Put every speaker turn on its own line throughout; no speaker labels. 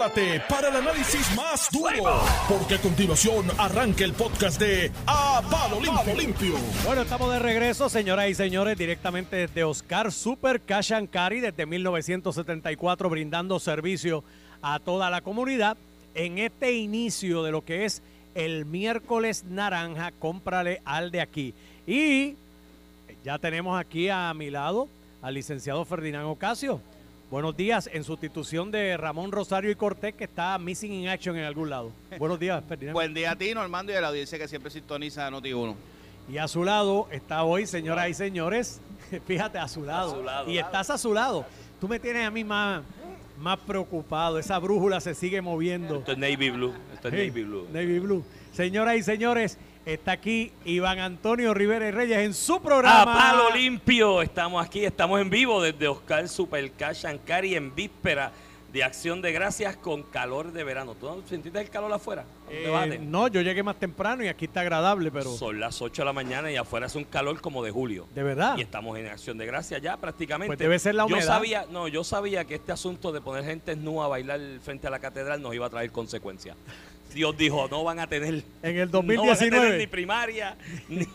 Para el análisis más duro, porque a continuación arranca el podcast de A Palo Limpio. Limpio.
Bueno, estamos de regreso, señoras y señores, directamente desde Oscar Super Cash and Carry desde 1974, brindando servicio a toda la comunidad. En este inicio de lo que es el miércoles naranja, cómprale al de aquí. Y ya tenemos aquí a mi lado al licenciado Ferdinand Ocasio. Buenos días, en sustitución de Ramón Rosario y Cortés, que está missing in action en algún lado. Buenos días, Ferdinand.
Buen día a ti, Normando, y a la audiencia que siempre sintoniza Noti1.
Y a su lado está hoy, señoras y señores, fíjate, a su lado.
A su lado.
Y estás a su lado. Tú me tienes a mí más, más preocupado. Esa brújula se sigue moviendo.
Esto es Navy Blue. Esto es
Sí,
Navy Blue.
Navy Blue. Señoras y señores, está aquí Iván Antonio Rivera y Reyes en su programa.
A palo limpio, estamos aquí, estamos en vivo desde Oscar Super Cash and Carry en víspera de Acción de Gracias con calor de verano. ¿Tú no sentiste el calor afuera? ¿No te
Eh, no, yo llegué más temprano y aquí está agradable, pero
Son las 8 de la mañana y afuera hace un calor como de julio.
de verdad.
Y estamos en Acción de Gracias ya prácticamente.
Pues debe ser la
Yo
humedad.
sabía, no, yo sabía que este asunto de poner gente desnuda a bailar frente a la catedral nos iba a traer consecuencias. Dios dijo, no van a tener
En el
No van a tener
2019.
ni primaria ni,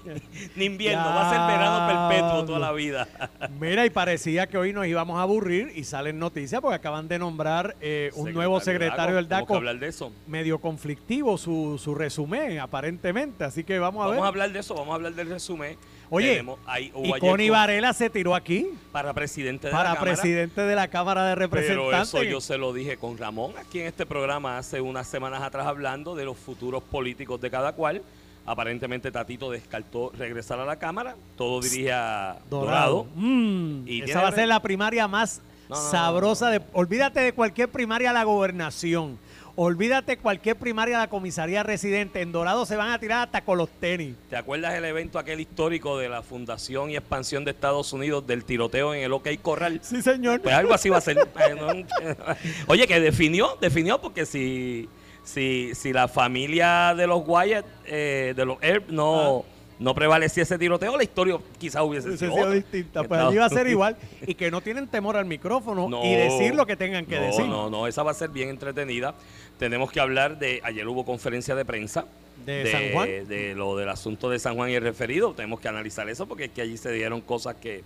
ni invierno, va a ser verano perpetuo toda la vida.
Mira, y parecía que hoy nos íbamos a aburrir y salen noticias porque acaban de nombrar eh, un nuevo secretario del
Tenemos que
DACO.
hablar de eso.
Medio conflictivo su, su resumen, aparentemente. Así que vamos a
Vamos
ver.
a hablar de eso, vamos a hablar del resumen.
Oye,
Tenemos- hay-
y Connie
con-
Varela se tiró aquí
para presidente de
para
la Cámara,
presidente de la Cámara de
Pero
Representantes.
eso yo se lo dije con Ramón aquí en este programa hace unas semanas atrás hablando de los futuros políticos de cada cual. Aparentemente Tatito descartó regresar a la Cámara, todo dirige a Dorado.
Mm,
Y
esa va a ser la primaria más
No, no, no,
sabrosa.
no,
de Olvídate de cualquier primaria a la gobernación. Olvídate cualquier primaria a la comisaría residente. En Dorado se van a tirar hasta con los tenis.
¿Te acuerdas el evento aquel histórico de la fundación y expansión de Estados Unidos del tiroteo en el OK Corral?
Sí, señor.
Pues algo así va a ser. No- Oye, que definió, definió porque si, si, si la familia de los Wyatt, eh, de los Earp, no, no prevalecía ese tiroteo, la historia quizás hubiese sido,
sido distinta. Pues allí va a ser igual. Y que no tienen temor al micrófono
No,
y decir lo que tengan que
no,
decir.
No, no, esa va a ser bien entretenida. Tenemos que hablar de, ayer hubo conferencia de prensa.
¿De San Juan?
De lo del asunto de San Juan y el referido. Tenemos que analizar eso porque es que allí se dieron cosas que...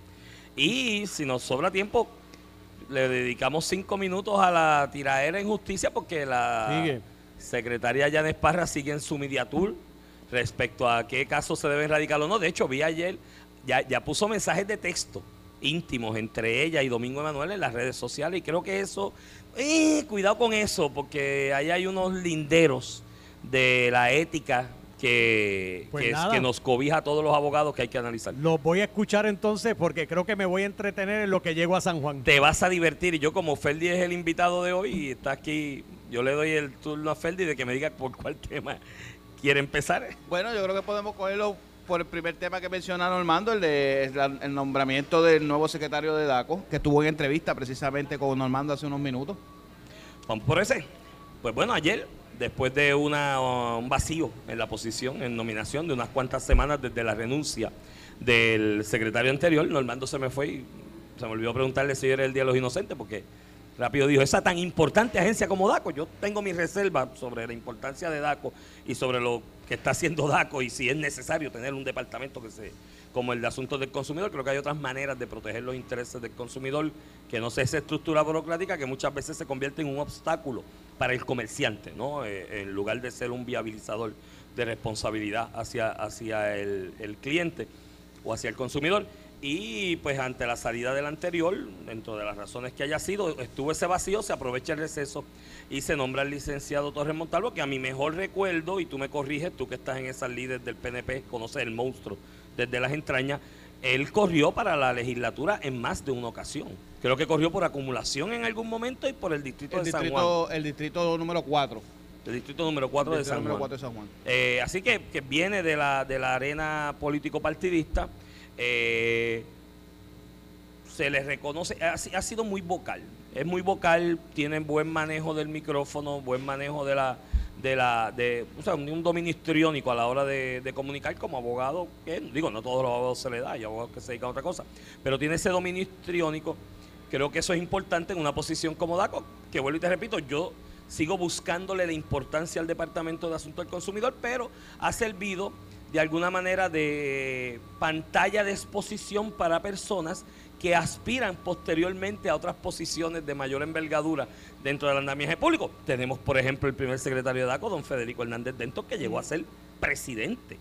Y si nos sobra tiempo, le dedicamos cinco minutos a la tiraera en justicia porque la
Sigue.
secretaria Janes Parra sigue en su media tour respecto a qué casos se deben radicar o no. De hecho, vi ayer, ya, ya puso mensajes de texto íntimos entre ella y Domingo Emanuel en las redes sociales y creo que eso, eh, cuidado con eso, porque ahí hay unos linderos de la ética que,
Pues
que, es-
nada.
que nos cobija a todos los abogados que hay que analizar.
Los voy a escuchar entonces porque creo que me voy a entretener en lo que llego a San Juan.
Te vas a divertir y yo como Ferdi es el invitado de hoy y está aquí, yo le doy el turno a Ferdi de que me diga por cuál tema quiere empezar.
Bueno, yo creo que podemos cogerlo por el primer tema que menciona Normando, el de el nombramiento del nuevo secretario de DACO, que estuvo en entrevista precisamente con Normando hace unos minutos.
Vamos por ese. Pues bueno, ayer, después de un vacío en la posición, en nominación de unas cuantas semanas desde la renuncia del secretario anterior, Normando se me fue y se me olvidó preguntarle si era el Día de los Inocentes, porque rápido dijo, esa tan importante agencia como DACO, yo tengo mi reserva sobre la importancia de DACO y sobre lo que está haciendo DACO y si es necesario tener un departamento que se como el de asuntos del consumidor, creo que hay otras maneras de proteger los intereses del consumidor que no sea esa estructura burocrática que muchas veces se convierte en un obstáculo para el comerciante, ¿no? Eh, en lugar de ser un viabilizador de responsabilidad hacia, hacia el, el cliente o hacia el consumidor. Y pues ante la salida del anterior, dentro de las razones que haya sido, estuvo ese vacío, se aprovecha el receso y se nombra el licenciado Torres Montalvo, que a mi mejor recuerdo, y tú me corriges, tú que estás en esas líderes del PNP, conoces el monstruo desde las entrañas, él corrió para la legislatura en más de una ocasión. Creo que corrió por acumulación en algún momento y por el distrito
El
de San Juan.
distrito, el distrito número 4.
El distrito número 4 de
distrito
San
número
Juan.
4 de San Juan.
Eh, así que, que viene de la, de la arena político-partidista. Eh, se le reconoce, ha, si- ha sido muy vocal. Es muy vocal, tiene buen manejo del micrófono, buen manejo de la, de la, de, o sea, un dominio histriónico a la hora de, de comunicar como abogado, que digo, no todos los abogados se le da, hay abogados que se dedican a otra cosa, pero tiene ese dominio histriónico. Creo que eso es importante en una posición como DACO, que vuelvo y te repito, yo sigo buscándole la importancia al Departamento de Asuntos del Consumidor, pero ha servido de alguna manera de pantalla de exposición para personas que aspiran posteriormente a otras posiciones de mayor envergadura dentro del andamiaje público. Tenemos, por ejemplo, el primer secretario de DACO, don Federico Hernández Dento, que llegó a ser presidente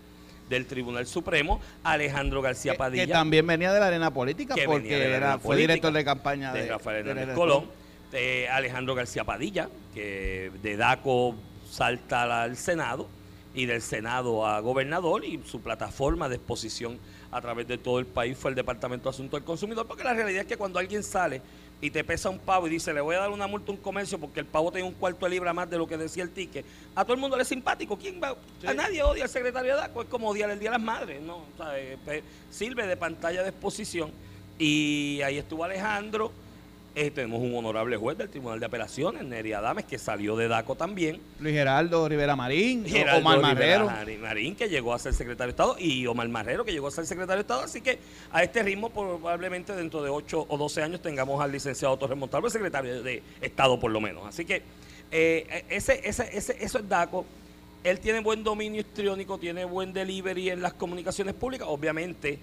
del Tribunal Supremo, Alejandro García Padilla.
Que, también venía de la arena política, porque era, fue director de campaña
de, Rafael Hernández Colón. Alejandro García Padilla, que de DACO salta al Senado y del Senado a gobernador y su plataforma de exposición a través de todo el país fue el Departamento de Asuntos del Consumidor, porque la realidad es que cuando alguien sale y te pesa un pavo y dice, le voy a dar una multa a un comercio porque el pavo tiene un cuarto de libra más de lo que decía el ticket, a todo el mundo le es simpático. ¿Quién va? A nadie odia al secretario de DACO, es como odiar el Día de las Madres, ¿no? Eh, sirve de pantalla de exposición. Y ahí estuvo Alejandro eh, tenemos un honorable juez del Tribunal de Apelaciones, Neri Adames, que salió de DACO también.
Luis Geraldo Rivera Marín,
Omar Marrero. Marín, que llegó a ser secretario de Estado, y Omar Marrero, que llegó a ser secretario de Estado. Así que a este ritmo, probablemente dentro de 8 o 12 años, tengamos al licenciado Torres Montalvo, secretario de Estado, por lo menos. Así que eh, ese, ese, ese, eso es DACO. Él tiene buen dominio histriónico, tiene buen delivery en las comunicaciones públicas. Obviamente,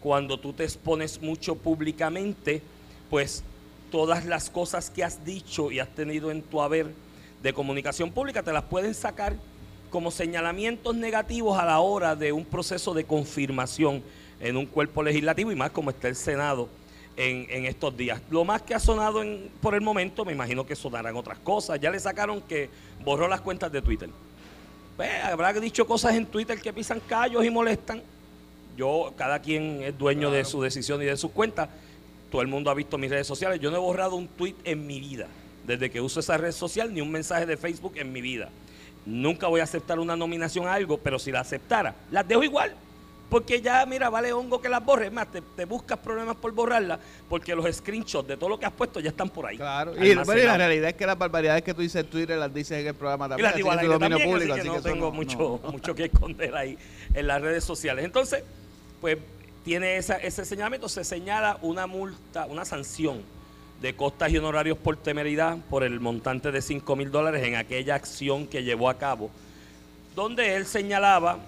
cuando tú te expones mucho públicamente, pues todas las cosas que has dicho y has tenido en tu haber de comunicación pública, te las pueden sacar como señalamientos negativos a la hora de un proceso de confirmación en un cuerpo legislativo y más como está el Senado en, estos días. Lo más que ha sonado en, por el momento, me imagino que sonarán otras cosas. Ya le sacaron que borró las cuentas de Twitter. Pues, habrá dicho cosas en Twitter que pisan callos y molestan. Yo, cada quien es dueño de su decisión y de sus cuentas todo el mundo ha visto mis redes sociales. Yo no he borrado un tweet en mi vida, desde que uso esa red social, ni un mensaje de Facebook en mi vida. Nunca voy a aceptar una nominación a algo, pero si la aceptara, las dejo igual. Porque ya, mira, vale hongo que las borres. Más, te, buscas problemas por borrarlas, porque los screenshots de todo lo que has puesto ya están por ahí.
Claro, y, la realidad es que las barbaridades que tú dices en Twitter las dices en el programa también.
Y las digo también, público, así que, no tengo mucho, mucho que esconder ahí en las redes sociales. Entonces, pues tiene ese señalamiento, se señala una multa, una sanción de costas y honorarios por temeridad por el montante de 5 mil dólares en aquella acción que llevó a cabo, donde él señalaba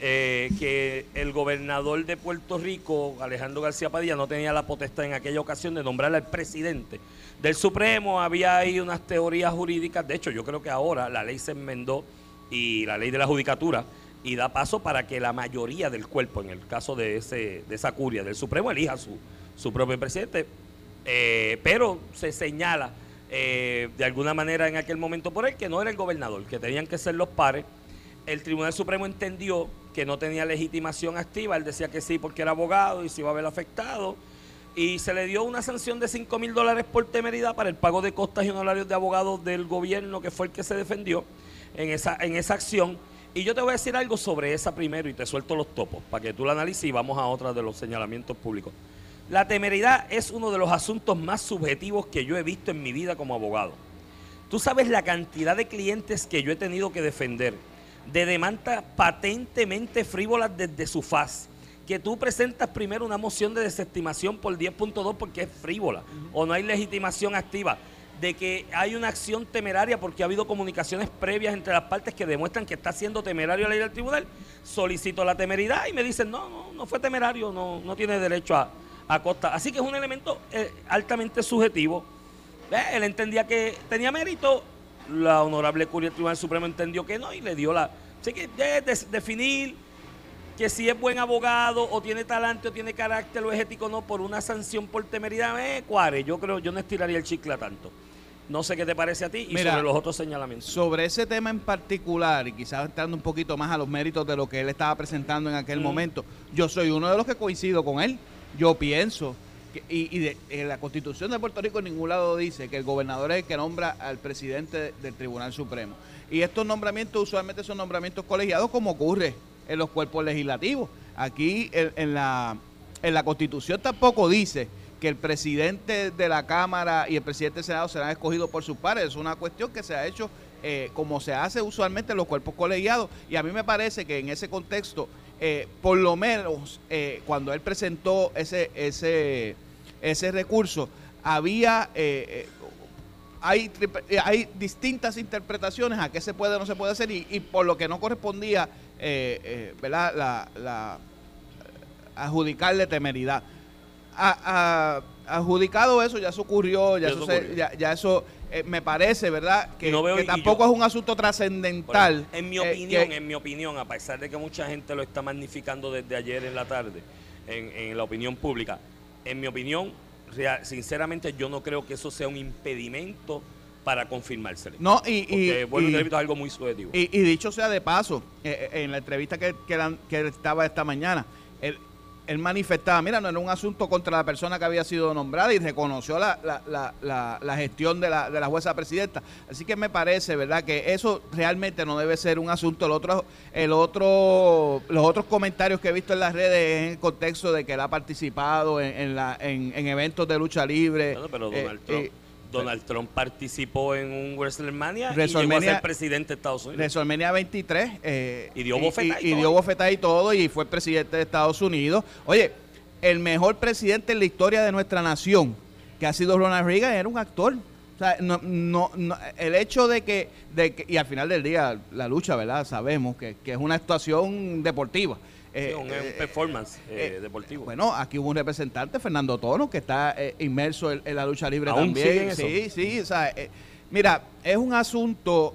eh, que el gobernador de Puerto Rico, Alejandro García Padilla, no tenía la potestad en aquella ocasión de nombrar al presidente del Supremo. Había ahí unas teorías jurídicas, de hecho yo creo que ahora la ley se enmendó y la ley de la judicatura y da paso para que la mayoría del cuerpo, en el caso de, ese, de esa curia del Supremo, elija su, su propio presidente. Eh, pero se señala eh, de alguna manera en aquel momento por él que no era el gobernador, que tenían que ser los pares. El Tribunal Supremo entendió que no tenía legitimación activa, él decía que sí porque era abogado y se iba a ver afectado. Y se le dio una sanción de 5 mil dólares por temeridad para el pago de costas y honorarios de abogados del gobierno, que fue el que se defendió en esa, en esa acción y yo te voy a decir algo sobre esa primero y te suelto los topos para que tú la analices y vamos a otra de los señalamientos públicos. La temeridad es uno de los asuntos más subjetivos que yo he visto en mi vida como abogado. Tú sabes la cantidad de clientes que yo he tenido que defender, de demandas patentemente frívolas desde su faz, que tú presentas primero una moción de desestimación por 10.2 porque es frívola o no hay legitimación activa de que hay una acción temeraria porque ha habido comunicaciones previas entre las partes que demuestran que está siendo temerario la ley del tribunal, solicito la temeridad y me dicen, no, no, no fue temerario, no, no tiene derecho a, a costa. Así que es un elemento eh, altamente subjetivo. Él entendía que tenía mérito, la honorable curia del Tribunal Supremo entendió que no y le dio la... Así que definir que si es buen abogado o tiene talante o tiene carácter o es ético no por una sanción por temeridad, eh, cuare, yo creo, yo no estiraría el chicle tanto. No sé qué te parece a ti y sobre los otros señalamientos.
Sobre ese tema en particular, y quizás entrando un poquito más a los méritos de lo que él estaba presentando en aquel momento, yo soy uno de los que coincido con él. Yo pienso, que, y, en la constitución de Puerto Rico en ningún lado dice que el gobernador es el que nombra al presidente del Tribunal Supremo. Y estos nombramientos usualmente son nombramientos colegiados como ocurre en los cuerpos legislativos. Aquí en, la, en la constitución tampoco dice que el presidente de la Cámara y el presidente del Senado serán escogidos por sus pares. Es una cuestión que se ha hecho eh, como se hace usualmente en los cuerpos colegiados. Y a mí me parece que en ese contexto, eh, por lo menos eh, cuando él presentó ese, ese, ese recurso, había hay, hay distintas interpretaciones a qué se puede o no se puede hacer y, por lo que no correspondía, eh, ¿verdad? La, la, adjudicarle temeridad. A, adjudicado eso, ya eso ocurrió, ya, eso, ya, eso me parece, ¿verdad? Que, tampoco es un asunto trascendental.
en mi opinión, en mi opinión, a pesar de que mucha gente lo está magnificando desde ayer en la tarde, en, en la opinión pública, en mi opinión, sinceramente yo no creo que eso sea un impedimento para confirmárselo.
No, y, y,
bueno, es algo muy subjetivo.
Y, dicho sea de paso, eh, eh, en la entrevista que, que, estaba esta mañana, él, él manifestaba, mira, no era un asunto contra la persona que había sido nombrada y reconoció la, la, la, la gestión de la, de la jueza presidenta. Así que me parece, ¿verdad?, que eso realmente no debe ser un asunto. El otro, el otro, los otros comentarios que he visto en las redes en el contexto de que él ha participado en, en, la, en, eventos de lucha libre.
pero eh, Donald Trump. Eh, Donald Trump participó en un WrestleMania y llegó a ser presidente de Estados Unidos.
WrestleMania 23.
Eh, y dio bofetada
y, y, dio y todo y fue presidente de Estados Unidos. Oye, el mejor presidente en la historia de nuestra nación, que ha sido Ronald Reagan, era un actor. O sea, no, no, el hecho de que, de que, y al final del día, la lucha, ¿verdad? Sabemos que, que es una actuación deportiva.
Eh, un, eh, performance eh, deportivo.
Bueno, aquí hubo un representante, Fernando Tono, que está inmerso en, la lucha libre también. Sí, sí, o sea, mira, es un asunto,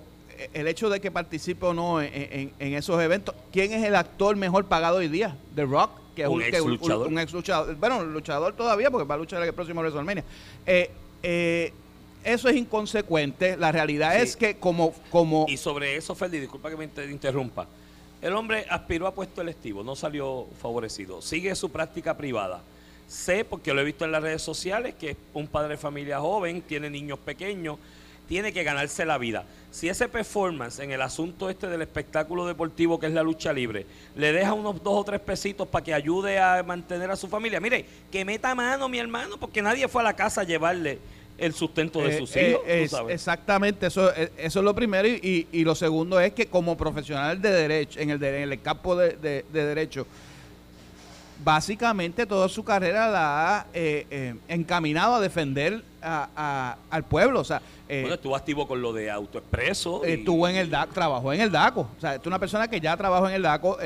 el hecho de que participe o no en, esos eventos. ¿Quién es el actor mejor pagado hoy día? The Rock,
que es un, ex luchador.
Un, ex luchador. Bueno, luchador todavía, porque va a luchar el próximo WrestleMania. eso es inconsecuente. La realidad es que como, como...
Y sobre eso, Ferdi, disculpa que me interrumpa. El hombre aspiró a puesto electivo, no salió favorecido. Sigue su práctica privada. Sé, porque lo he visto en las redes sociales, que es un padre de familia joven, tiene niños pequeños, tiene que ganarse la vida. Si ese performance en el asunto este del espectáculo deportivo que es la lucha libre, le deja unos dos o tres pesitos para que ayude a mantener a su familia, mire, que meta mano mi hermano, porque nadie fue a la casa a llevarle el sustento de eh, sus hijos.
Eh, exactamente, eso, eh, eso es lo primero. Y, y, lo segundo es que como profesional de derecho, en el, en el campo de, de, derecho, básicamente toda su carrera la ha encaminado a defender a, al pueblo. O sea,
bueno, estuvo activo con lo de autoexpreso.
Estuvo en el DACO, trabajó en el DACO. O sea, es una persona que ya trabajó en el DACO.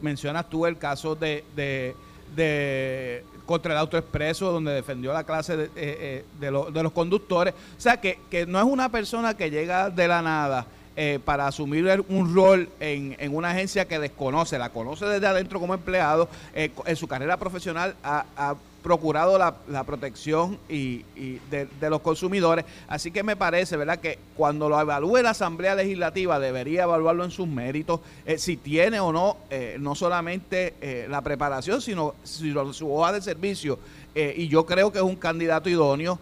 mencionas tú el caso de, de, de contra el autoexpreso, donde defendió la clase de, eh, eh, los conductores. O sea, que, no es una persona que llega de la nada eh, para asumir un rol en, en, una agencia que desconoce, la conoce desde adentro como empleado, en su carrera profesional ha procurado la, la protección y, de, los consumidores. Así que me parece, ¿verdad?, que cuando lo evalúe la Asamblea Legislativa debería evaluarlo en sus méritos, eh, si tiene o no, eh, no solamente eh, la preparación, sino, su hoja de servicio. y yo creo que es un candidato idóneo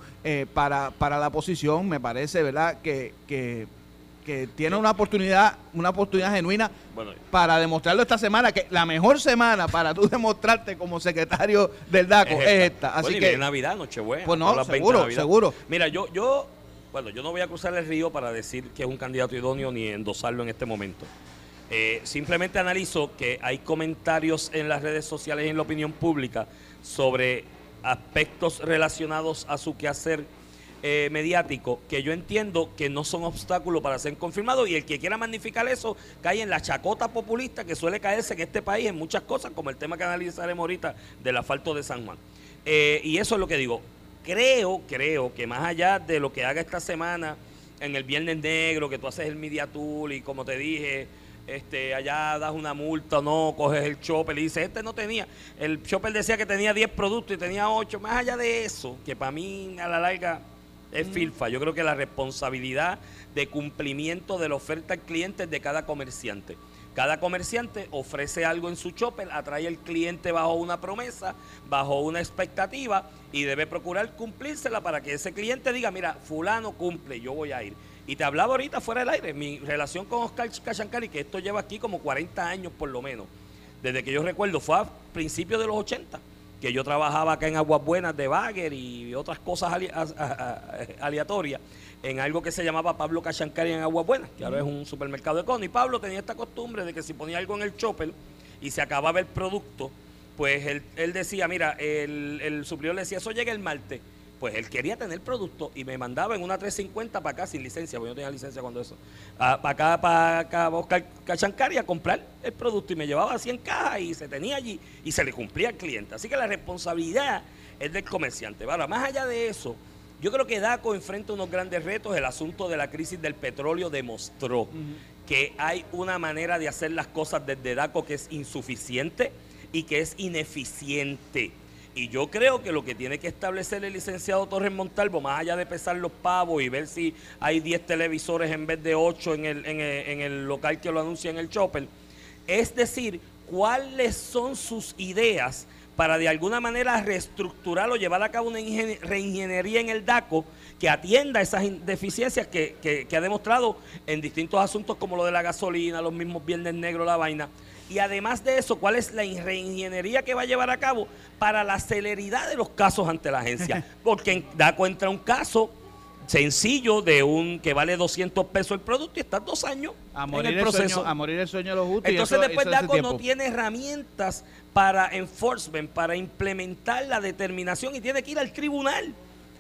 para, para la posición. Me parece, ¿verdad?, que, que que tiene una oportunidad, una oportunidad genuina para demostrarlo esta semana, que la mejor semana para tú demostrarte como secretario del DACO es esta. Así que
Navidad, Nochebuena.
Pues no, seguro, seguro.
Mira, yo, yo, bueno, yo no voy a cruzar el río para decir que es un candidato idóneo ni endosarlo en este momento. Eh, simplemente analizo que hay comentarios en las redes sociales y en la opinión pública sobre aspectos relacionados a su quehacer eh, mediático que yo entiendo que no son obstáculos para ser confirmados y el que quiera magnificar eso cae en la chacota populista que suele caerse en este país en muchas cosas, como el tema que analizaremos ahorita del asfalto de San Juan. Eh, y eso es lo que digo. Creo, creo que más allá de lo que haga esta semana en el Viernes Negro, que tú haces el Media Tool y como te dije, este, allá das una multa, no, coges el chopper y dices, este no tenía, el chopper decía que tenía 10 productos y tenía 8, más allá de eso, que para mí a la larga es FILFA. Yo creo que la responsabilidad de cumplimiento de la oferta al cliente es de cada comerciante. Cada comerciante ofrece algo en su chopper, atrae al cliente bajo una promesa, bajo una expectativa y debe procurar cumplírsela para que ese cliente diga, mira, fulano cumple, yo voy a ir. Y te hablaba ahorita fuera del aire, mi relación con Oscar Cachancari, que esto lleva aquí como 40 años por lo menos, desde que yo recuerdo, fue a principios de los 80 que yo trabajaba acá en Aguas Buenas de Bagger y otras cosas aleatorias en algo que se llamaba Pablo Cachancari en Aguas Buenas, que ahora es un supermercado de cono. Y Pablo tenía esta costumbre de que si ponía algo en el chopper y se acababa el producto, pues él, decía, mira, el, el suplidor le decía, eso llega el martes pues él quería tener producto y me mandaba en una 350 para acá sin licencia, porque yo no tenía licencia cuando eso. para acá, para acá, a buscar Cachancari a comprar el producto y me llevaba 100 cajas y se tenía allí y se le cumplía al cliente. Así que la responsabilidad es del comerciante. Ahora, más allá de eso, yo creo que DACO enfrenta unos grandes retos. El asunto de la crisis del petróleo demostró que hay una manera de hacer las cosas desde DACO que es insuficiente y que es ineficiente. Y yo creo que lo que tiene que establecer el licenciado Torres Montalvo, más allá de pesar los pavos y ver si hay 10 televisores en vez de 8 en el, en el, local que lo anuncia en el Chopper, es decir, cuáles son sus ideas para de alguna manera reestructurar o llevar a cabo una reingeniería en el DACO que atienda esas deficiencias que, que, ha demostrado en distintos asuntos como lo de la gasolina, los mismos viernes negros, la vaina. Y además de eso, ¿cuál es la reingeniería que va a llevar a cabo para la celeridad de los casos ante la agencia? Porque da cuenta un caso sencillo de un que vale 200 pesos el producto y está dos años
a morir en el, proceso. a morir el sueño de los justos.
Entonces después DACO no tiene herramientas para enforcement, para implementar la determinación y tiene que ir al tribunal,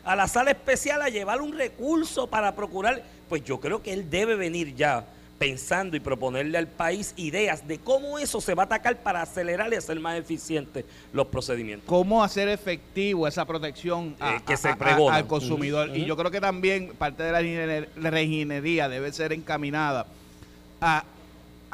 a la sala especial a llevar un recurso para procurar. Pues yo creo que él debe venir ya pensando y proponerle al país ideas de cómo eso se va a atacar para acelerar y hacer más eficientes los procedimientos.
Cómo hacer efectivo esa protección
eh, que se
al consumidor. Y yo creo que también parte de la reingeniería debe ser encaminada a,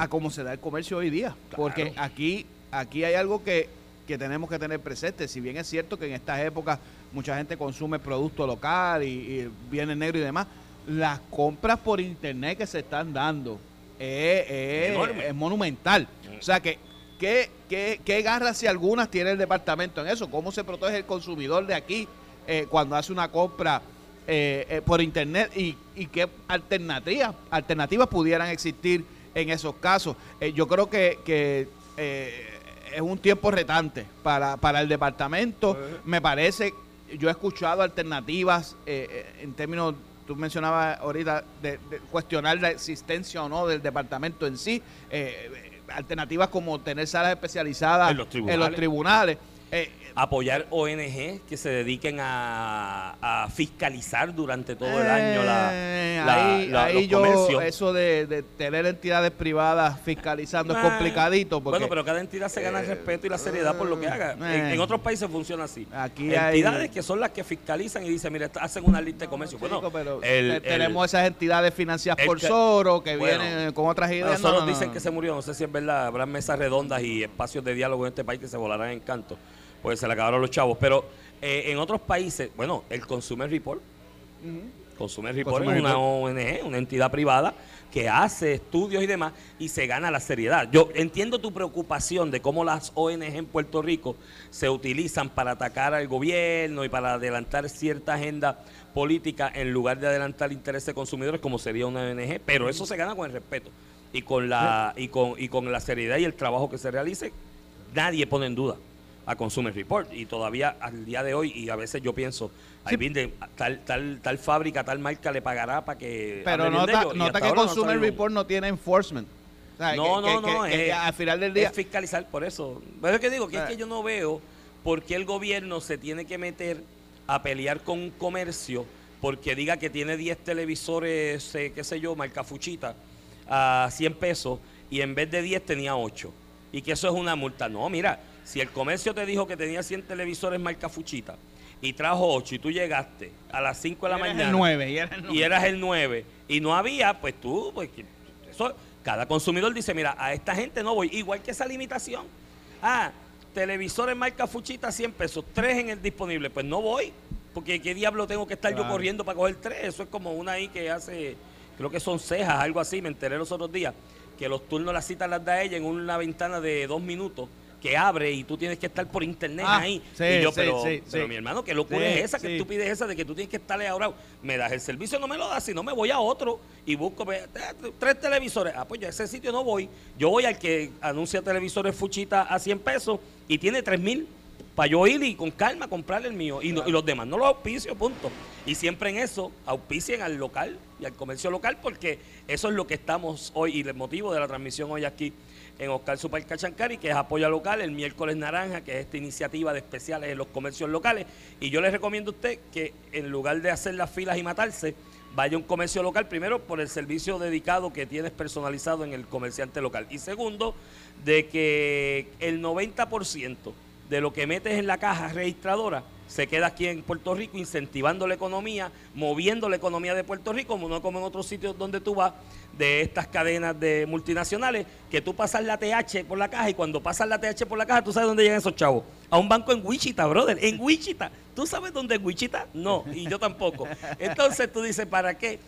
cómo se da el comercio hoy día. Porque aquí, aquí hay algo que, que tenemos que tener presente. Si bien es cierto que en estas épocas mucha gente consume producto local y, y viene negro y demás, las compras por internet que se están dando es, monumental. O sea que, ¿qué, qué, qué garras si algunas tiene el departamento en eso? ¿Cómo se protege el consumidor de aquí eh, cuando hace una compra eh, eh, por internet? ¿Y, y qué alternativas, alternativas pudieran existir en esos casos? yo creo que, que es un tiempo retante para, para el departamento. Me parece, yo he escuchado alternativas en términos tú mencionabas ahorita de, cuestionar la existencia o no del departamento en sí, eh, alternativas como tener salas especializadas En los tribunales
eh, apoyar ONG que se dediquen a, fiscalizar durante todo el año la,
eh, ahí, yo eso de, tener entidades privadas fiscalizando es complicadito
bueno pero cada entidad se gana el respeto y la seriedad por lo que haga. En, otros países funciona así. Aquí entidades que son las que fiscalizan y dicen mira hacen una lista de comercio bueno
pero tenemos esas entidades financiadas por Soro que vienen con otras ideas.
Nosotros dicen que se murió. No sé si es verdad habrá mesas redondas y espacios de diálogo en este país que se volarán en canto pues se le acabaron los chavos. Pero eh, en otros países, bueno, el Consumer Report, Consumer Report es una ONG, una entidad privada que hace estudios y demás y se gana la seriedad. Yo entiendo tu preocupación de cómo las ONG en Puerto Rico se utilizan para atacar al gobierno y para adelantar cierta agenda política en lugar de adelantar intereses de consumidores como sería una ONG, pero eso se gana con el respeto y con la y con y con la seriedad y el trabajo que se realice, nadie pone en duda a Consumer Report. Y todavía al día de hoy y a veces yo pienso ahí viene tal tal tal fábrica tal marca le pagará para que
pero nota, nota que Consumer Report no tiene enforcement.
No no no
al final del día
es fiscalizar por eso. Pero es que digo que es que yo no veo por qué el gobierno se tiene que meter a pelear con un comercio porque diga que tiene 10 televisores eh, qué sé yo marca fuchita a 100 pesos y en vez de 10 tenía 8 y que eso es una multa. No mira si el comercio te dijo que tenía 100 televisores marca Fuchita y trajo 8 y tú llegaste a las 5 de la mañana
el 9,
y, eras el 9 y no había, pues tú, pues eso, cada consumidor dice, mira, a esta gente no voy, igual que esa limitación. Ah, televisores marca Fuchita 100 pesos, 3 en el disponible, pues no voy, porque qué diablo tengo que estar yo corriendo para coger 3, eso es como una ahí que hace, creo que son cejas, algo así, me enteré los otros días, que los turnos las citas las da ella en una ventana de dos minutos que abre y tú tienes que estar por internet ah, ahí. y yo, pero, pero mi hermano, ¿qué locura es esa? ¿Qué estupidez es esa de que tú tienes que estarle ahora? Me das el servicio, no me lo das, si no me voy a otro y busco tres televisores. Ah, pues yo a ese sitio no voy. Yo voy al que anuncia televisores Fuchita a 100 pesos y tiene 3 mil. Para yo ir y con calma comprarle el mío. Y, no- y los demás no los auspicio, punto. Y siempre en eso auspicien al local y al comercio local porque eso es lo que estamos hoy y el motivo de la transmisión hoy aquí en Oscar Super Cachancari, que es apoyo local, el miércoles naranja, que es esta iniciativa de especiales en los comercios locales. Y yo les recomiendo a usted que en lugar de hacer las filas y matarse, vaya a un comercio local, primero por el servicio dedicado que tienes personalizado en el comerciante local. Y segundo, de que el 90% de lo que metes en la caja registradora se queda aquí en Puerto Rico incentivando la economía, moviendo la economía de Puerto Rico, como no como en otros sitios donde tú vas, de estas cadenas de multinacionales, que tú pasas la TH por la caja y cuando pasas la TH por la caja, tú sabes dónde llegan esos chavos. A un banco en Wichita, brother, en Wichita. ¿Tú sabes dónde es Wichita? No, y yo tampoco. Entonces tú dices, ¿para qué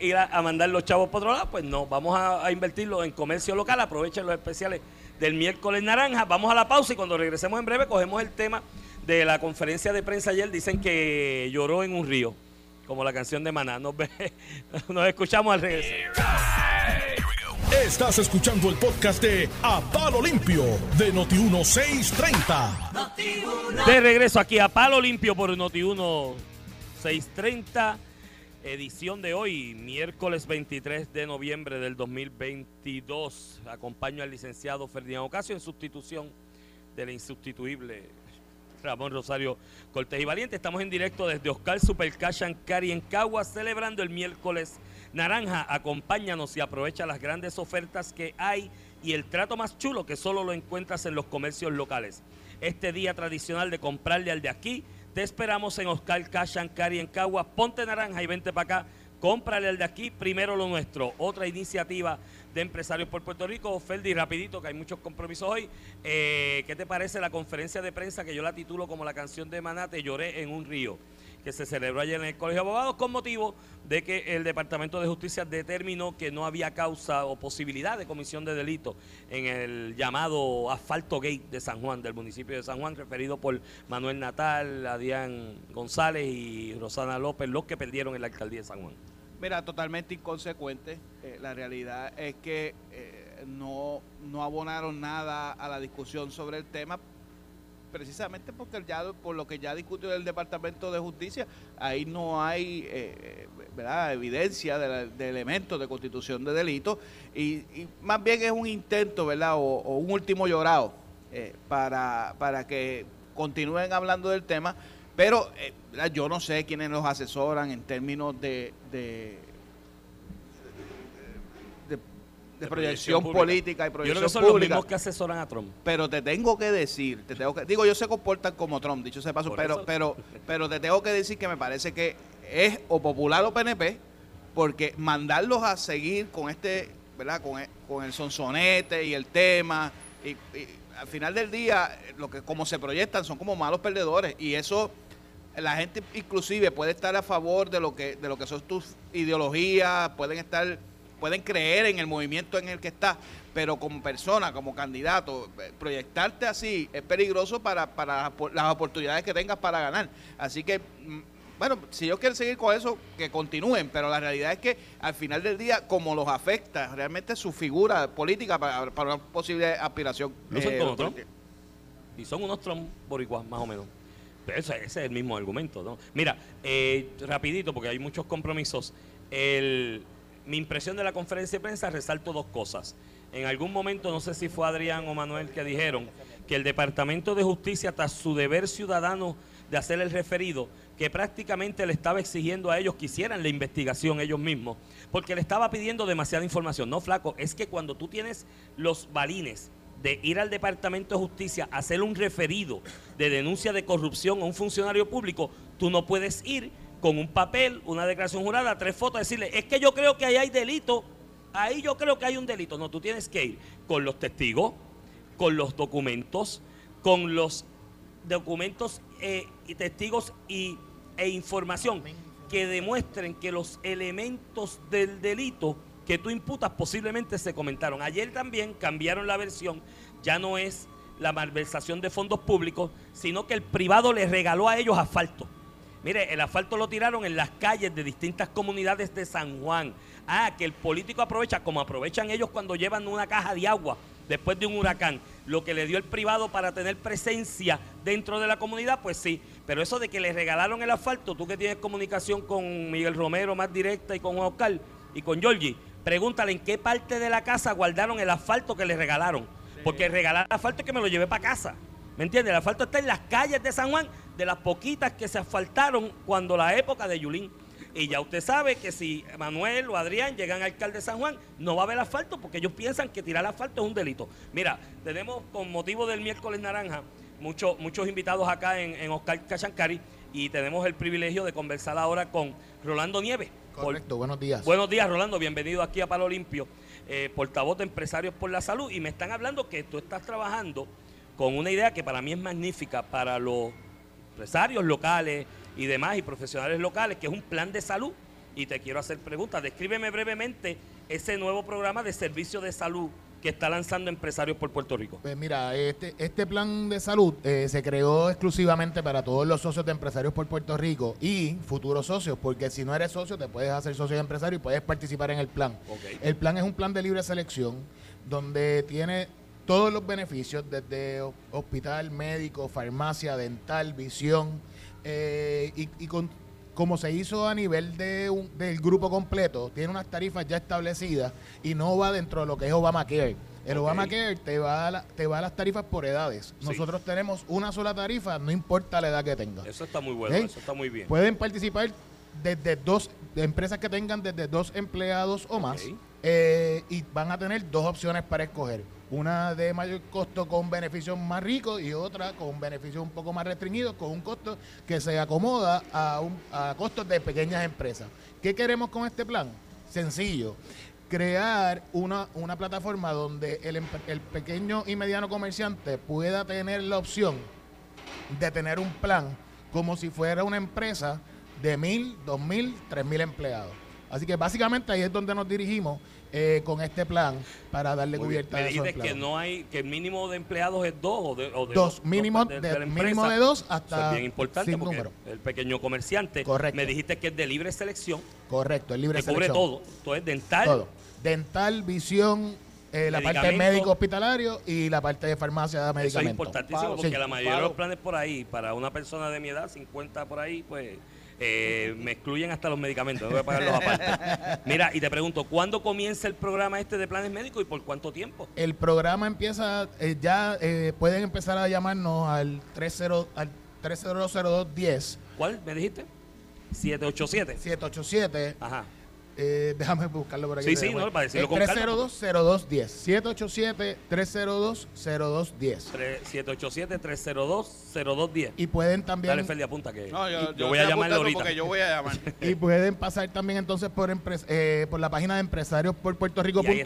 ir a, mandar los chavos por otro lado? Pues no, vamos a, a invertirlo en comercio local, aprovechen los especiales del miércoles naranja. Vamos a la pausa y cuando regresemos en breve cogemos el tema de la conferencia de prensa ayer. Dicen que lloró en un río, como la canción de Maná. Nos, ve- nos escuchamos al regresar.
Estás escuchando el podcast de A Palo Limpio de Noti1630.
De regreso aquí a Palo Limpio por Noti1 630, edición de hoy, miércoles 23 de noviembre del 2022. Acompaño al licenciado Ferdinand Ocasio en sustitución del insustituible Ramón Rosario Cortés y Valiente. Estamos en directo desde Oscar Super Cash and Carry en Caguas, celebrando el miércoles naranja. Acompáñanos y aprovecha las grandes ofertas que hay y el trato más chulo que solo lo encuentras en los comercios locales. Este día tradicional de comprarle al de aquí, te esperamos en Oscar Cash and Carry en. Ponte naranja y vente para acá. Cómprale al de aquí, primero lo nuestro. Otra iniciativa de empresarios por Puerto Rico. Ferdi, rapidito, que hay muchos compromisos hoy. Eh, ¿Qué te parece la conferencia de prensa que yo la titulo como la canción de Maná, Te lloré en un río? Que se celebró ayer en el Colegio de Abogados con motivo de que el Departamento de Justicia determinó que no había causa o posibilidad de comisión de delito en el llamado asfalto gate de San Juan, del municipio de San Juan, referido por Manuel Natal, Adrián González y Rosana López, los que perdieron en la alcaldía de San Juan.
Mira, totalmente inconsecuente. Eh, la realidad es que eh, no, no abonaron nada a la discusión sobre el tema, precisamente porque ya por lo que ya discutió el Departamento de Justicia, ahí no hay eh, ¿verdad? evidencia de, elementos de constitución de delito y, más bien es un intento, ¿verdad? O, un último llorado eh, para, para que continúen hablando del tema, pero eh, yo no sé quiénes los asesoran en términos de- de proyección política y
Yo creo
proyección
que son los
pública.
mismos que asesoran a Trump.
Pero te tengo que decir, te tengo que, digo, ellos se comportan como Trump, dicho sea paso,
Por
pero,
eso.
pero, pero te tengo que decir que me parece que es o popular o PNP, porque mandarlos a seguir con este, ¿verdad? Con el, con el sonsonete y el tema, y, y al final del día, lo que como se proyectan son como malos perdedores, y eso la gente inclusive puede estar a favor de lo que de lo que son tus ideologías, pueden estar pueden creer en el movimiento en el que estás, pero como persona, como candidato, eh, proyectarte así es peligroso para, para las opor- las oportunidades que tengas para ganar. Así que, mm, bueno, si ellos quieren seguir con eso, que continúen, pero la realidad es que al final del día, como los afecta realmente su figura política para, para una posible aspiración.
Lucen
eh,
como Trump. Y son unos Trump boricuas, más o menos. Pero ese, ese es el mismo argumento, ¿no? Mira, eh, rapidito, porque hay muchos compromisos. El, mi impresión de la conferencia de prensa resalto dos cosas. En algún momento, no sé si fue Adrián o Manuel que dijeron que el Departamento de Justicia, tras su deber ciudadano de hacer el referido, que prácticamente le estaba exigiendo a ellos que hicieran la investigación ellos mismos, porque le estaba pidiendo demasiada información. No, flaco, es que cuando tú tienes los balines de ir al Departamento de Justicia a hacer un referido de denuncia de corrupción a un funcionario público, tú no puedes ir con un papel, una declaración jurada, tres fotos, decirle, es que yo creo que ahí hay delito, ahí yo creo que hay un delito. No, tú tienes que ir con los testigos, con los documentos, con los documentos eh, y testigos y, e información que demuestren que los elementos del delito que tú imputas posiblemente se comentaron. Ayer también cambiaron la versión, ya no es la malversación de fondos públicos, sino que el privado les regaló a ellos asfalto. Mire, el asfalto lo tiraron en las calles de distintas comunidades de San Juan. Ah, que el político aprovecha, como aprovechan ellos cuando llevan una caja de agua después de un huracán. lo que le dio el privado para tener presencia dentro de la comunidad, pues sí. Pero eso de que le regalaron el asfalto, tú que tienes comunicación con Miguel Romero más directa y con Oscar y con Georgie, pregúntale en qué parte de la casa guardaron el asfalto que le regalaron. Porque regalar asfalto es que me lo llevé para casa. ¿Me entiendes? El asfalto está en las calles de San Juan, de las poquitas que se asfaltaron cuando la época de Yulín. Y ya usted sabe que si Manuel o Adrián llegan al alcalde de San Juan, no va a haber asfalto porque ellos piensan que tirar asfalto es un delito. Mira, tenemos con motivo del miércoles naranja muchos muchos invitados acá en, en Oscar Cachancari y tenemos el privilegio de conversar ahora con Rolando Nieves.
Correcto, buenos días.
Buenos días, Rolando. Bienvenido aquí a Palo Limpio, eh, portavoz de Empresarios por la Salud. Y me están hablando que tú estás trabajando con una idea que para mí es magnífica para los empresarios locales y demás y profesionales locales, que es un plan de salud. Y te quiero hacer preguntas. Descríbeme brevemente ese nuevo programa de servicio de salud que está lanzando Empresarios por Puerto Rico.
Pues mira, este, este plan de salud eh, se creó exclusivamente para todos los socios de Empresarios por Puerto Rico y futuros socios, porque si no eres socio te puedes hacer socio de empresario y puedes participar en el plan. El plan es un plan de libre selección donde tiene todos los beneficios desde ho- hospital, médico, farmacia, dental, visión eh, y, y con, como se hizo a nivel de un- del grupo completo, tiene unas tarifas ya establecidas y no va dentro de lo que es Obamacare. El. Obamacare te va, a la- te va a las tarifas por edades.
Sí.
Nosotros tenemos una sola tarifa, no importa la edad que tenga.
Eso está muy bueno, eso está muy bien.
Pueden participar desde dos de empresas que tengan desde dos empleados o más. Eh, y van a tener dos opciones para escoger. Una de mayor costo con beneficios más ricos y otra con beneficios un poco más restringidos con un costo que se acomoda a, un- a costos de pequeñas empresas. ¿Qué queremos con este plan? Sencillo. Crear una, una plataforma donde el, empe- el pequeño y mediano comerciante pueda tener la opción de tener un plan como si fuera una empresa de mil, dos mil, tres mil empleados. Así que básicamente ahí es donde nos dirigimos eh, con este plan para darle
Muy bien.
cubierta
Me
a esos
dijiste que
empleados.
no hay, que el mínimo de empleados es dos o de, o de
Dos, mínimo
de,
de-
la
mínimo
empresa.
de dos
Eso
hasta
es bien importante
sin
porque
número.
el pequeño comerciante.
Correcto.
Me dijiste que es de libre selección,
Correcto, el libre
que cubre
selección.
todo. Entonces, dental,
Todo. Dental, visión, eh, la parte médico hospitalario y la parte de farmacia de
eso es
medicamentos.
importantísimo porque la mayoría de los planes por ahí, para una persona de mi edad, 50 por ahí, pues eh, me excluyen hasta los medicamentos, no voy a pagarlos aparte. Mira, y te pregunto, ¿cuándo comienza el programa este de planes médicos y por cuánto tiempo?
El programa empieza, eh, ya eh, pueden empezar a llamarnos al 30 al 300210
¿Cuál me dijiste? 787.
787
Ajá.
Eh, déjame buscarlo por aquí.
Sí, sí, no, para decirlo con calma.
302-0210. 787-302-0210.
787-302-0210.
Y pueden también
Dale, Ferdi, apunta que
No, yo,
yo,
yo
voy a
apuntando
ahorita.
Porque yo voy a llamar.
y pueden pasar también entonces por empres- eh, por la página de empresarios por
Y ahí.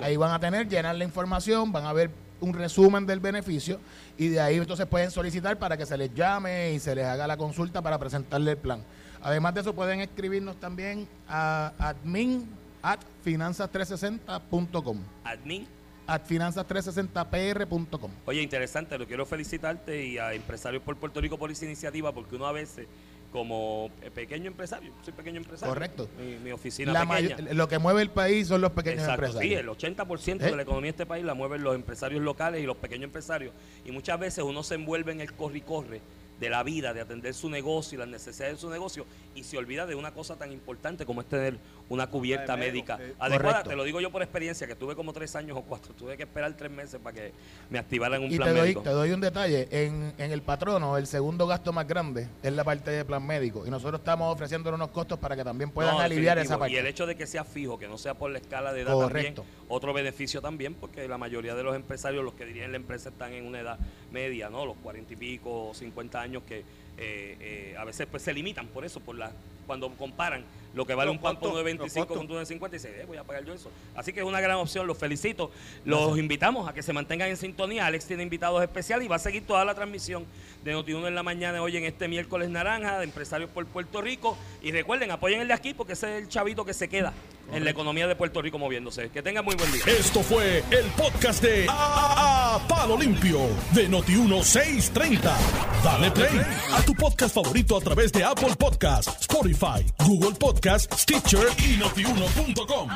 Ahí van a tener, llenar la información, van a ver un resumen del beneficio y de ahí entonces pueden solicitar para que se les llame y se les haga la consulta para presentarle el plan. Además de eso pueden escribirnos también a admin at finanzas360.com
Admin.
at finanzas360pr.com.
Oye, interesante, lo quiero felicitarte y a Empresarios por Puerto Rico por esa iniciativa, porque uno a veces, como eh, pequeño empresario, soy pequeño empresario.
Correcto.
Mi, mi oficina
La
pequeña.
lo que mueve el país son los pequeños
Exacto, sí,
empresarios.
el 80%
¿Eh?
de la economía de este país la mueven los empresarios locales y los pequeños empresarios. Y muchas veces uno se envuelve en el corre y corre de la vida, de atender su negocio y las necesidades de su negocio y se olvida de una cosa tan importante como es tener una cubierta médica
sí.
adecuada.
Correcto.
Te lo digo yo por experiencia, que tuve como tres años o cuatro, tuve que esperar tres meses para que me activaran un
Y
plan
te doy,
médico.
te doy un detalle, en, en el patrono el segundo gasto más grande es la parte de plan médico y nosotros estamos ofreciendo unos costos para que también puedan
No,
aliviar esa parte.
Y el hecho de que sea fijo, que no sea por la escala de edad
Correcto.
también, otro beneficio también, porque la mayoría de los empresarios, los que dirigen la empresa, están en una edad media, ¿no? Los cuarenta y pico, cincuenta años, que eh, eh, a veces pues se limitan por eso, por la cuando comparan lo que vale un pan por
costos,
1.25
los
con
costos.
uno de 50 y dice, eh, voy a pagar yo eso. Así que es una gran opción, los felicito. Los invitamos a que se mantengan en sintonía. Alex tiene invitados especiales y va a seguir toda la transmisión de Noti1 en la mañana hoy en este miércoles naranja de Empresarios por Puerto Rico. Y recuerden, apoyen el de aquí porque ese es el chavito que se queda en la economía de Puerto Rico moviéndose. Que tengan muy buen día.
Esto fue el podcast de A, A- Palo Limpio de Noti1630. Dale play a tu podcast favorito a través de Apple Podcasts, Spotify, Google Podcasts, Stitcher y notiuno.com.